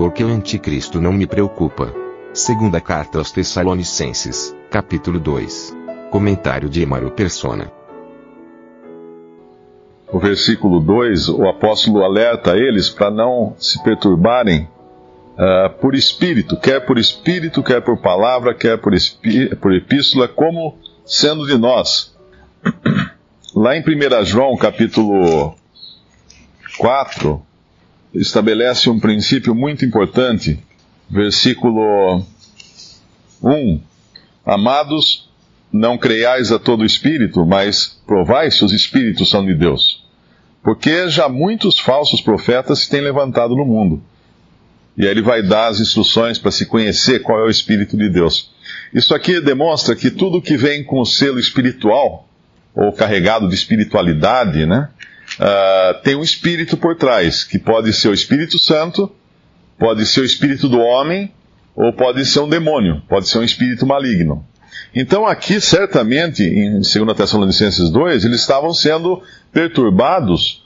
Porque o anticristo não me preocupa. Segunda carta aos Tessalonicenses, capítulo 2. Comentário de Emaro Persona. O versículo 2, o apóstolo alerta eles para não se perturbarem uh, por espírito, quer por espírito, quer por palavra, quer por, por epístola, como sendo de nós. Lá em 1 João, capítulo 4, estabelece um princípio muito importante. Versículo 1: Amados, não creiais a todo espírito, mas provai se os espíritos são de Deus. Porque já muitos falsos profetas se têm levantado no mundo. E aí ele vai dar as instruções para se conhecer qual é o Espírito de Deus. Isso aqui demonstra que tudo que vem com o selo espiritual, ou carregado de espiritualidade, né, uh, tem um espírito por trás, que pode ser o Espírito Santo, pode ser o espírito do homem, ou pode ser um demônio, pode ser um espírito maligno. Então aqui, certamente, em 2 Tessalonicenses 2, eles estavam sendo perturbados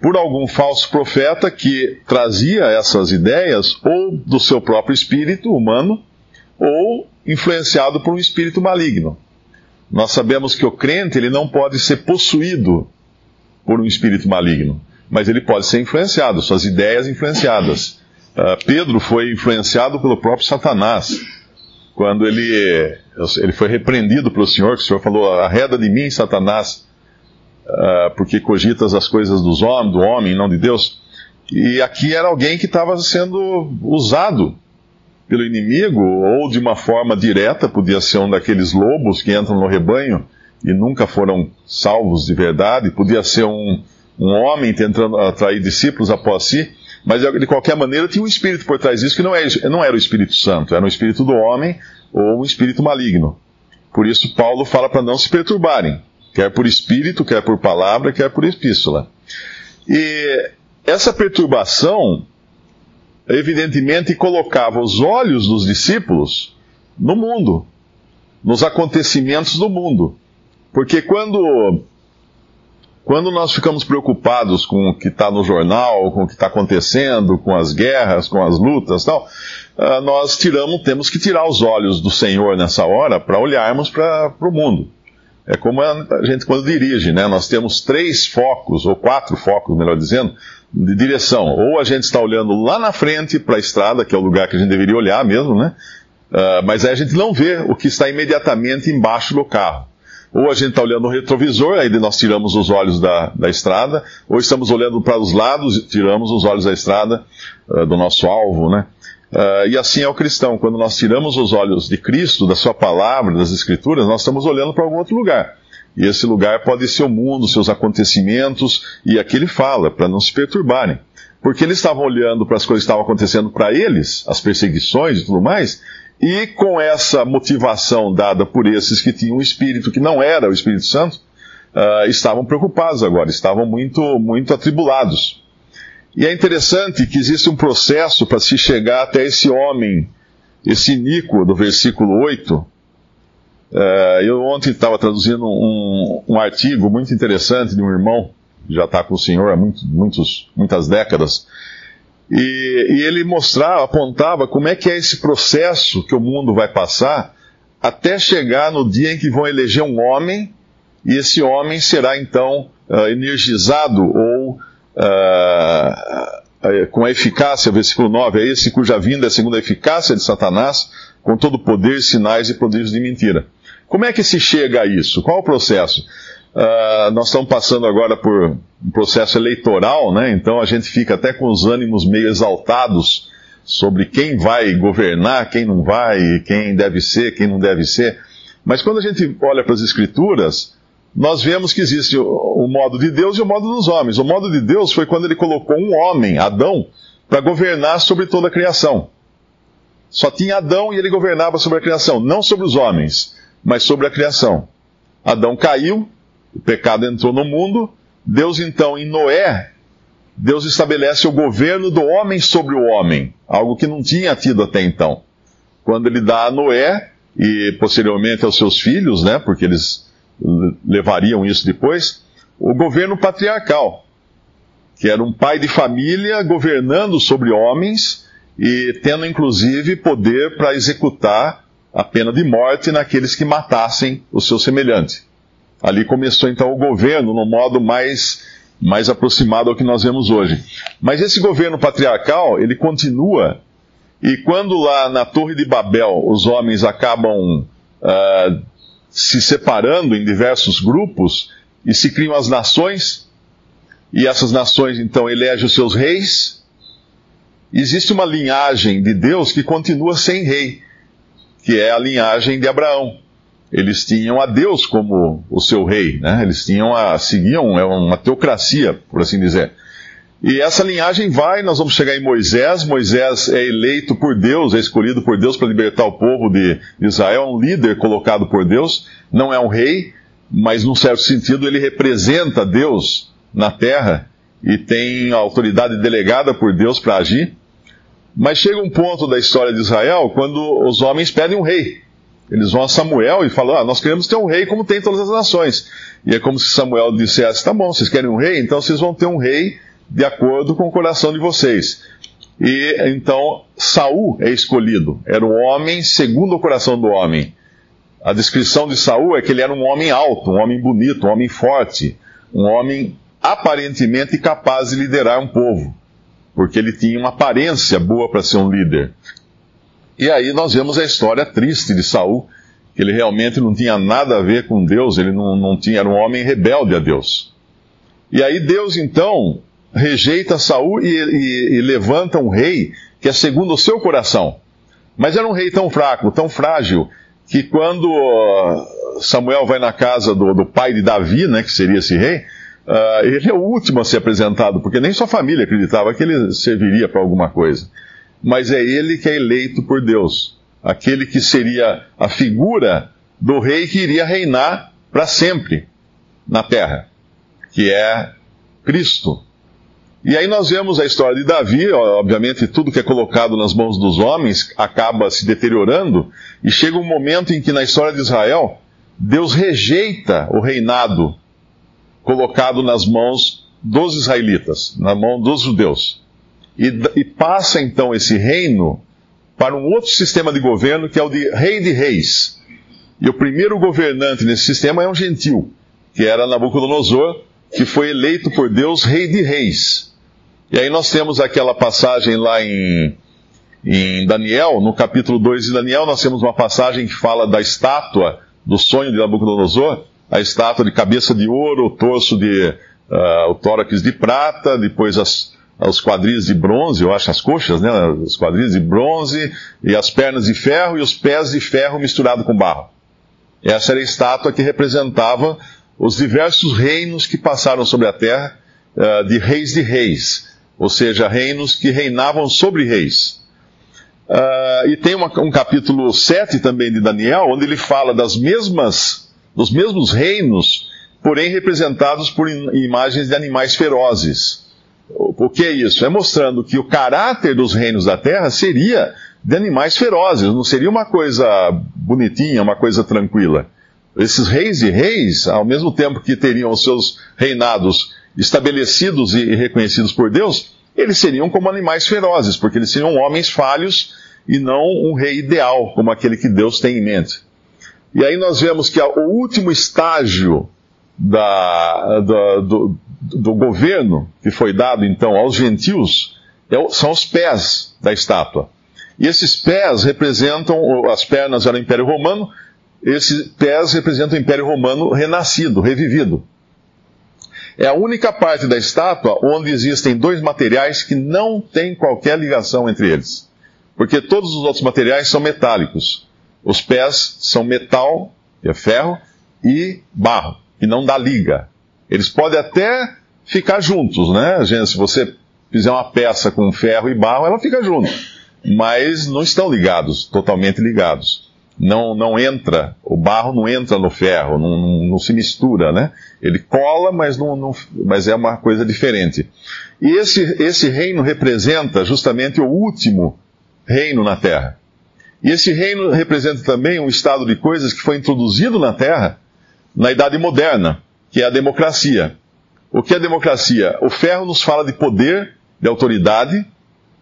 por algum falso profeta que trazia essas ideias ou do seu próprio espírito humano, ou influenciado por um espírito maligno. Nós sabemos que o crente ele não pode ser possuído por um espírito maligno, mas ele pode ser influenciado, suas ideias influenciadas. Uh, Pedro foi influenciado pelo próprio Satanás. Quando ele, ele foi repreendido pelo Senhor, que o Senhor falou: arreda de mim, Satanás, uh, porque cogitas as coisas dos homens, do homem, não de Deus. E aqui era alguém que estava sendo usado pelo inimigo, ou de uma forma direta, podia ser um daqueles lobos que entram no rebanho e nunca foram salvos de verdade, podia ser um, um homem tentando atrair discípulos após si, mas de qualquer maneira tinha um espírito por trás disso que não é, não era o Espírito Santo, era o espírito do homem ou um espírito maligno. Por isso Paulo fala para não se perturbarem, quer por espírito, quer por palavra, quer por epístola. E essa perturbação, evidentemente, colocava os olhos dos discípulos no mundo, nos acontecimentos do mundo. Porque quando quando nós ficamos preocupados com o que está no jornal, com o que está acontecendo, com as guerras, com as lutas tal, uh, nós tiramos, temos que tirar os olhos do Senhor nessa hora para olharmos para o mundo. É como a gente quando dirige, né? Nós temos três focos, ou quatro focos, melhor dizendo, de direção. Ou a gente está olhando lá na frente para a estrada, que é o lugar que a gente deveria olhar mesmo, né? Uh, mas aí a gente não vê o que está imediatamente embaixo do carro. Ou a gente está olhando no retrovisor, aí nós tiramos os olhos da, da estrada, ou estamos olhando para os lados, tiramos os olhos da estrada, uh, do nosso alvo, né? Uh, e assim é o cristão. Quando nós tiramos os olhos de Cristo, da Sua palavra, das Escrituras, nós estamos olhando para algum outro lugar. E esse lugar pode ser o mundo, seus acontecimentos, e aqui ele fala, para não se perturbarem. Porque eles estavam olhando para as coisas que estavam acontecendo para eles, as perseguições e tudo mais, e com essa motivação dada por esses que tinham um espírito que não era o Espírito Santo, uh, estavam preocupados agora, estavam muito, muito atribulados. E é interessante que existe um processo para se chegar até esse homem, esse Nico do versículo 8. Uh, ah, eu ontem estava traduzindo um, um, artigo muito interessante de um irmão, já está com o Senhor há muito, muitos, muitas décadas, e, e ele mostrava, apontava como é que é esse processo que o mundo vai passar até chegar no dia em que vão eleger um homem, e esse homem será então uh, energizado ou uh, com a eficácia, versículo 9, é esse cuja vinda é segundo a eficácia de Satanás, com todo poder, sinais e prodígios de mentira. Como é que se chega a isso? Qual o processo? Uh, nós estamos passando agora por um processo eleitoral, né? Então a gente fica até com os ânimos meio exaltados sobre quem vai governar, quem não vai, quem deve ser, quem não deve ser. Mas quando a gente olha para as Escrituras, nós vemos que existe o, o modo de Deus e o modo dos homens. O modo de Deus foi quando ele colocou um homem, Adão, para governar sobre toda a criação. Só tinha Adão e ele governava sobre a criação, não sobre os homens, mas sobre a criação. Adão caiu, o pecado entrou no mundo, Deus então em Noé, Deus estabelece o governo do homem sobre o homem, algo que não tinha tido até então. Quando ele dá a Noé e posteriormente aos seus filhos, né, porque eles levariam isso depois, o governo patriarcal, que era um pai de família governando sobre homens e tendo inclusive poder para executar a pena de morte naqueles que matassem o seu semelhante. Ali começou então o governo no modo mais, mais aproximado ao que nós vemos hoje. Mas esse governo patriarcal, ele continua, e quando lá na Torre de Babel os homens acabam uh, se separando em diversos grupos e se criam as nações, e essas nações então elegem os seus reis, existe uma linhagem de Deus que continua sem rei, que é a linhagem de Abraão eles tinham a Deus como o seu rei, né? Eles tinham a, seguiam é uma teocracia, por assim dizer. E essa linhagem vai, nós vamos chegar em Moisés. Moisés é eleito por Deus, é escolhido por Deus para libertar o povo de Israel, é um líder colocado por Deus, não é um rei, mas num certo sentido ele representa Deus na terra e tem a autoridade delegada por Deus para agir. Mas chega um ponto da história de Israel quando os homens pedem um rei. Eles vão a Samuel e falam: ah, nós queremos ter um rei como tem todas as nações. E é como se Samuel dissesse: tá bom, vocês querem um rei? Então vocês vão ter um rei de acordo com o coração de vocês. E então Saul é escolhido. Era um homem segundo o coração do homem. A descrição de Saul é que ele era um homem alto, um homem bonito, um homem forte, um homem aparentemente capaz de liderar um povo, porque ele tinha uma aparência boa para ser um líder. E aí nós vemos a história triste de Saul, que ele realmente não tinha nada a ver com Deus, ele não, não tinha, era um homem rebelde a Deus. E aí Deus então rejeita Saul e, e, e levanta um rei que é segundo o seu coração. Mas era um rei tão fraco, tão frágil, que quando Samuel vai na casa do, do pai de Davi, né, que seria esse rei, uh, ele é o último a ser apresentado, porque nem sua família acreditava que ele serviria para alguma coisa mas é ele que é eleito por Deus. Aquele que seria a figura do rei que iria reinar para sempre na terra, que é Cristo. E aí nós vemos a história de Davi, obviamente tudo que é colocado nas mãos dos homens acaba se deteriorando, e chega um momento em que na história de Israel, Deus rejeita o reinado colocado nas mãos dos israelitas, na mão dos judeus e, e passa então esse reino para um outro sistema de governo que é o de rei de reis. E o primeiro governante nesse sistema é um gentil, que era Nabucodonosor, que foi eleito por Deus rei de reis. E aí nós temos aquela passagem lá em, em Daniel, no capítulo 2 de Daniel, nós temos uma passagem que fala da estátua do sonho de Nabucodonosor, a estátua de cabeça de ouro, o torso de. Uh, o tórax de prata, depois as, os quadris de bronze, eu acho as coxas, né? Os quadris de bronze e as pernas de ferro e os pés de ferro misturado com barro. Essa era a estátua que representava os diversos reinos que passaram sobre a terra, uh, de reis de reis, ou seja, reinos que reinavam sobre reis. Uh, e tem um capítulo 7 também de Daniel, onde ele fala das mesmas, dos mesmos reinos, porém representados por imagens de animais ferozes. O que é isso? É mostrando que o caráter dos reinos da terra seria de animais ferozes, não seria uma coisa bonitinha, uma coisa tranquila. Esses reis e reis, ao mesmo tempo que teriam os seus reinados estabelecidos e reconhecidos por Deus, eles seriam como animais ferozes, porque eles seriam homens falhos e não um rei ideal, como aquele que Deus tem em mente. E aí nós vemos que o último estágio da, da, do, do governo que foi dado então aos gentios é são os pés da estátua. E esses pés representam, as pernas eram o Império Romano, esses pés representam o Império Romano renascido, revivido. É a única parte da estátua onde existem dois materiais que não têm qualquer ligação entre eles. Porque todos os outros materiais são metálicos. Os pés são metal, que é ferro, e barro que não dá liga. Eles podem até ficar juntos, né? Gente, se você fizer uma peça com ferro e barro, ela fica junto. Mas não estão ligados, totalmente ligados. Não, não entra, o barro não entra no ferro, não, não, não se mistura, né? Ele cola, mas, não, não, mas é uma coisa diferente. E esse, esse reino representa justamente o último reino na Terra. E esse reino representa também um estado de coisas que foi introduzido na Terra na Idade Moderna, que é a democracia. O que é democracia? O ferro nos fala de poder, de autoridade,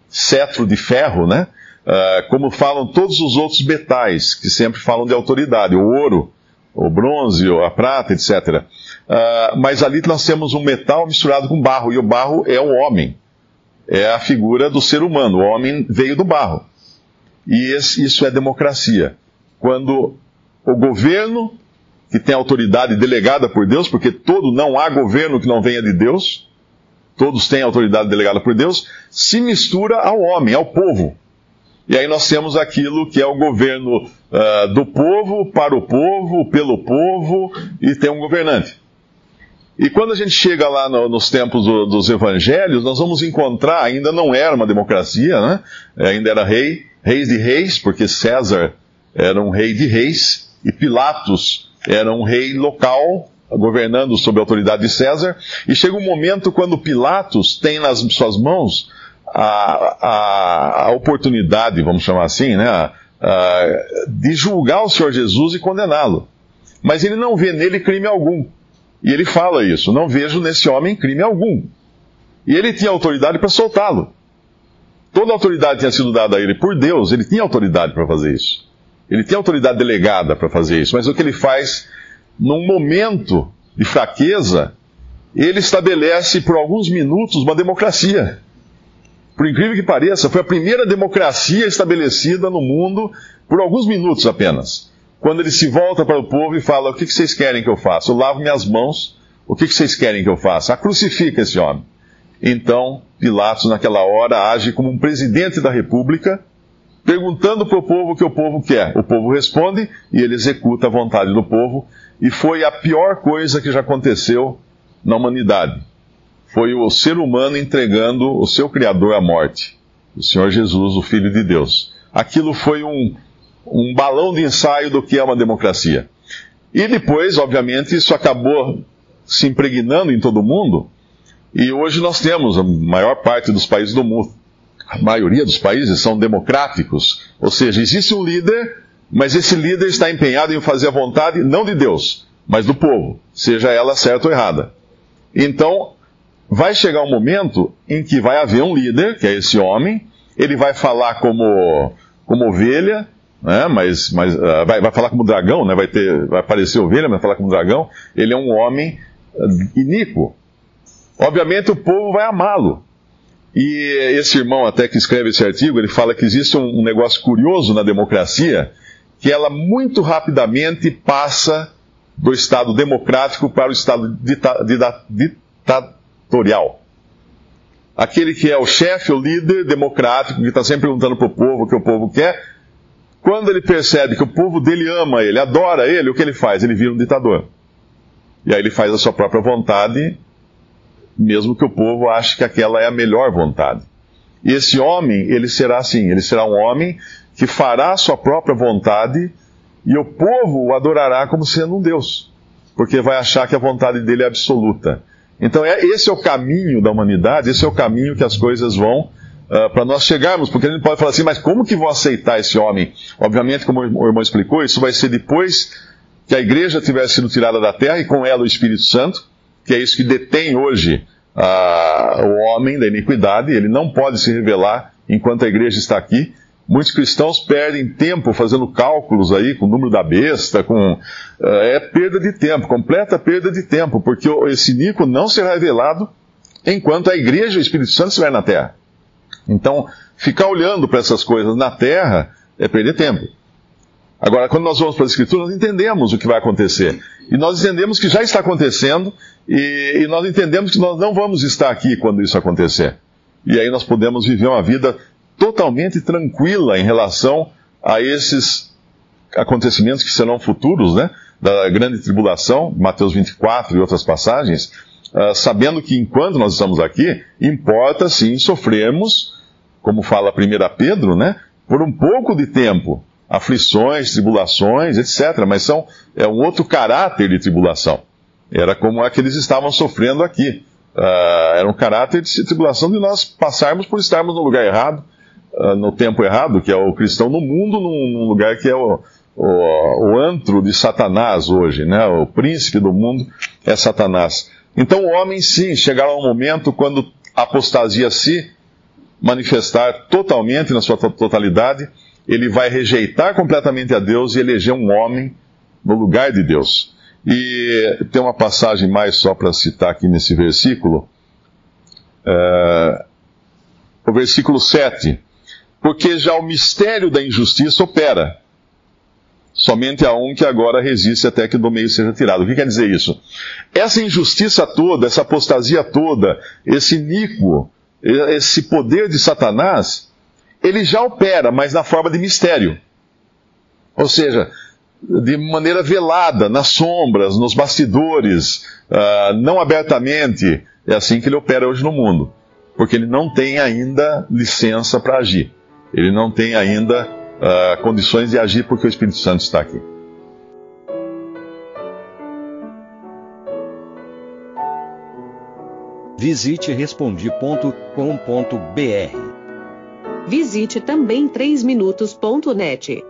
cetro de ferro, né? Uh, como falam todos os outros metais, que sempre falam de autoridade, o ouro, o bronze, a prata, etc. Uh, ah, mas ali nós temos um metal misturado com barro, e o barro é o homem, é a figura do ser humano, o homem veio do barro. E esse, isso é democracia. Quando o governo que tem autoridade delegada por Deus, porque todo não há governo que não venha de Deus, todos têm autoridade delegada por Deus, se mistura ao homem, ao povo. E aí nós temos aquilo que é o governo uh, do povo, para o povo, pelo povo, e tem um governante. E quando a gente chega lá no, nos tempos do, dos evangelhos, nós vamos encontrar, ainda não era uma democracia, né? ainda era rei, reis de reis, porque César era um rei de reis, e Pilatos era um rei local, governando sob a autoridade de César, e chega um momento quando Pilatos tem nas suas mãos a, a, a oportunidade, vamos chamar assim, né, a, de julgar o Senhor Jesus e condená-lo. Mas ele não vê nele crime algum. E ele fala isso: não vejo nesse homem crime algum. E ele tinha autoridade para soltá-lo. Toda autoridade tinha sido dada a ele por Deus, ele tinha autoridade para fazer isso. Ele tem autoridade delegada para fazer isso, mas o que ele faz, num momento de fraqueza, ele estabelece por alguns minutos uma democracia. Por incrível que pareça, foi a primeira democracia estabelecida no mundo por alguns minutos apenas. Quando ele se volta para o povo e fala: O que vocês querem que eu faça? Eu lavo minhas mãos, o que vocês querem que eu faça? A crucifica esse homem. Então, Pilatos, naquela hora, age como um presidente da república perguntando para o povo o que o povo quer. O povo responde e ele executa a vontade do povo. E foi a pior coisa que já aconteceu na humanidade. Foi o ser humano entregando o seu Criador à morte, o Senhor Jesus, o Filho de Deus. Aquilo foi um, um balão de ensaio do que é uma democracia. E depois, obviamente, isso acabou se impregnando em todo o mundo. E hoje nós temos a maior parte dos países do mundo a maioria dos países são democráticos, ou seja, existe um líder, mas esse líder está empenhado em fazer a vontade não de Deus, mas do povo, seja ela certa ou errada. Então, vai chegar um momento em que vai haver um líder, que é esse homem, ele vai falar como, como ovelha, né, mas, mas uh, vai, vai, falar como dragão, né, vai, ter, vai aparecer ovelha, mas vai falar como dragão. Ele é um homem uh, iníquo. Obviamente o povo vai amá-lo, e esse irmão até que escreve esse artigo, ele fala que existe um, negócio curioso na democracia, que ela muito rapidamente passa do Estado democrático para o Estado dita, dita, ditatorial. Aquele que é o chefe, o líder democrático, que está sempre perguntando para o povo o que o povo quer, quando ele percebe que o povo dele ama ele, adora ele, o que ele faz? Ele vira um ditador. E aí ele faz a sua própria vontade mesmo que o povo ache que aquela é a melhor vontade. E esse homem, ele será assim, ele será um homem que fará a sua própria vontade e o povo o adorará como sendo um Deus, porque vai achar que a vontade dele é absoluta. Então, é, esse é o caminho da humanidade, esse é o caminho que as coisas vão uh, para nós chegarmos, porque a gente pode falar assim, mas como que vão aceitar esse homem? Obviamente, como o irmão explicou, isso vai ser depois que a igreja tiver sido tirada da terra e com ela o Espírito Santo, que é isso que detém hoje ah, o homem da iniquidade, ele não pode se revelar enquanto a igreja está aqui. Muitos cristãos perdem tempo fazendo cálculos aí com o número da besta, com uh, é perda de tempo, completa perda de tempo, porque esse Nico não será revelado enquanto a igreja e o Espírito Santo estiver na terra. Então, ficar olhando para essas coisas na terra é perder tempo. Agora, quando nós vamos para as Escrituras, nós entendemos o que vai acontecer. E nós entendemos que já está acontecendo, e, e, nós entendemos que nós não vamos estar aqui quando isso acontecer. E aí nós podemos viver uma vida totalmente tranquila em relação a esses acontecimentos que serão futuros, né? da grande tribulação, Mateus 24 e outras passagens, uh, sabendo que enquanto nós estamos aqui, importa sim sofrermos, como fala 1 Pedro, né, por um pouco de tempo, aflições, tribulações, etc. Mas são, é um outro caráter de tribulação. Era como a que eles estavam sofrendo aqui. Uh, era um caráter de tribulação de nós passarmos por estarmos no lugar errado, uh, no tempo errado, que é o cristão no mundo, num, num lugar que é o, o, o, antro de Satanás hoje, né? O príncipe do mundo é Satanás. Então o homem sim chegará um momento quando a apostasia se manifestar totalmente na sua totalidade, ele vai rejeitar completamente a Deus e eleger um homem no lugar de Deus. E tem uma passagem mais só para citar aqui nesse versículo. É, o versículo 7. Porque já o mistério da injustiça opera. Somente a um que agora resiste até que do meio seja tirado. O que quer dizer isso? Essa injustiça toda, essa apostasia toda, esse níquo, esse poder de Satanás, ele já opera, mas na forma de mistério. Ou seja, de maneira velada, nas sombras, nos bastidores, uh, não abertamente. É assim que ele opera hoje no mundo. Porque ele não tem ainda licença para agir. Ele não tem ainda uh, condições de agir porque o Espírito Santo está aqui. Visite respondi.com.br. Visite também 3minutos.net.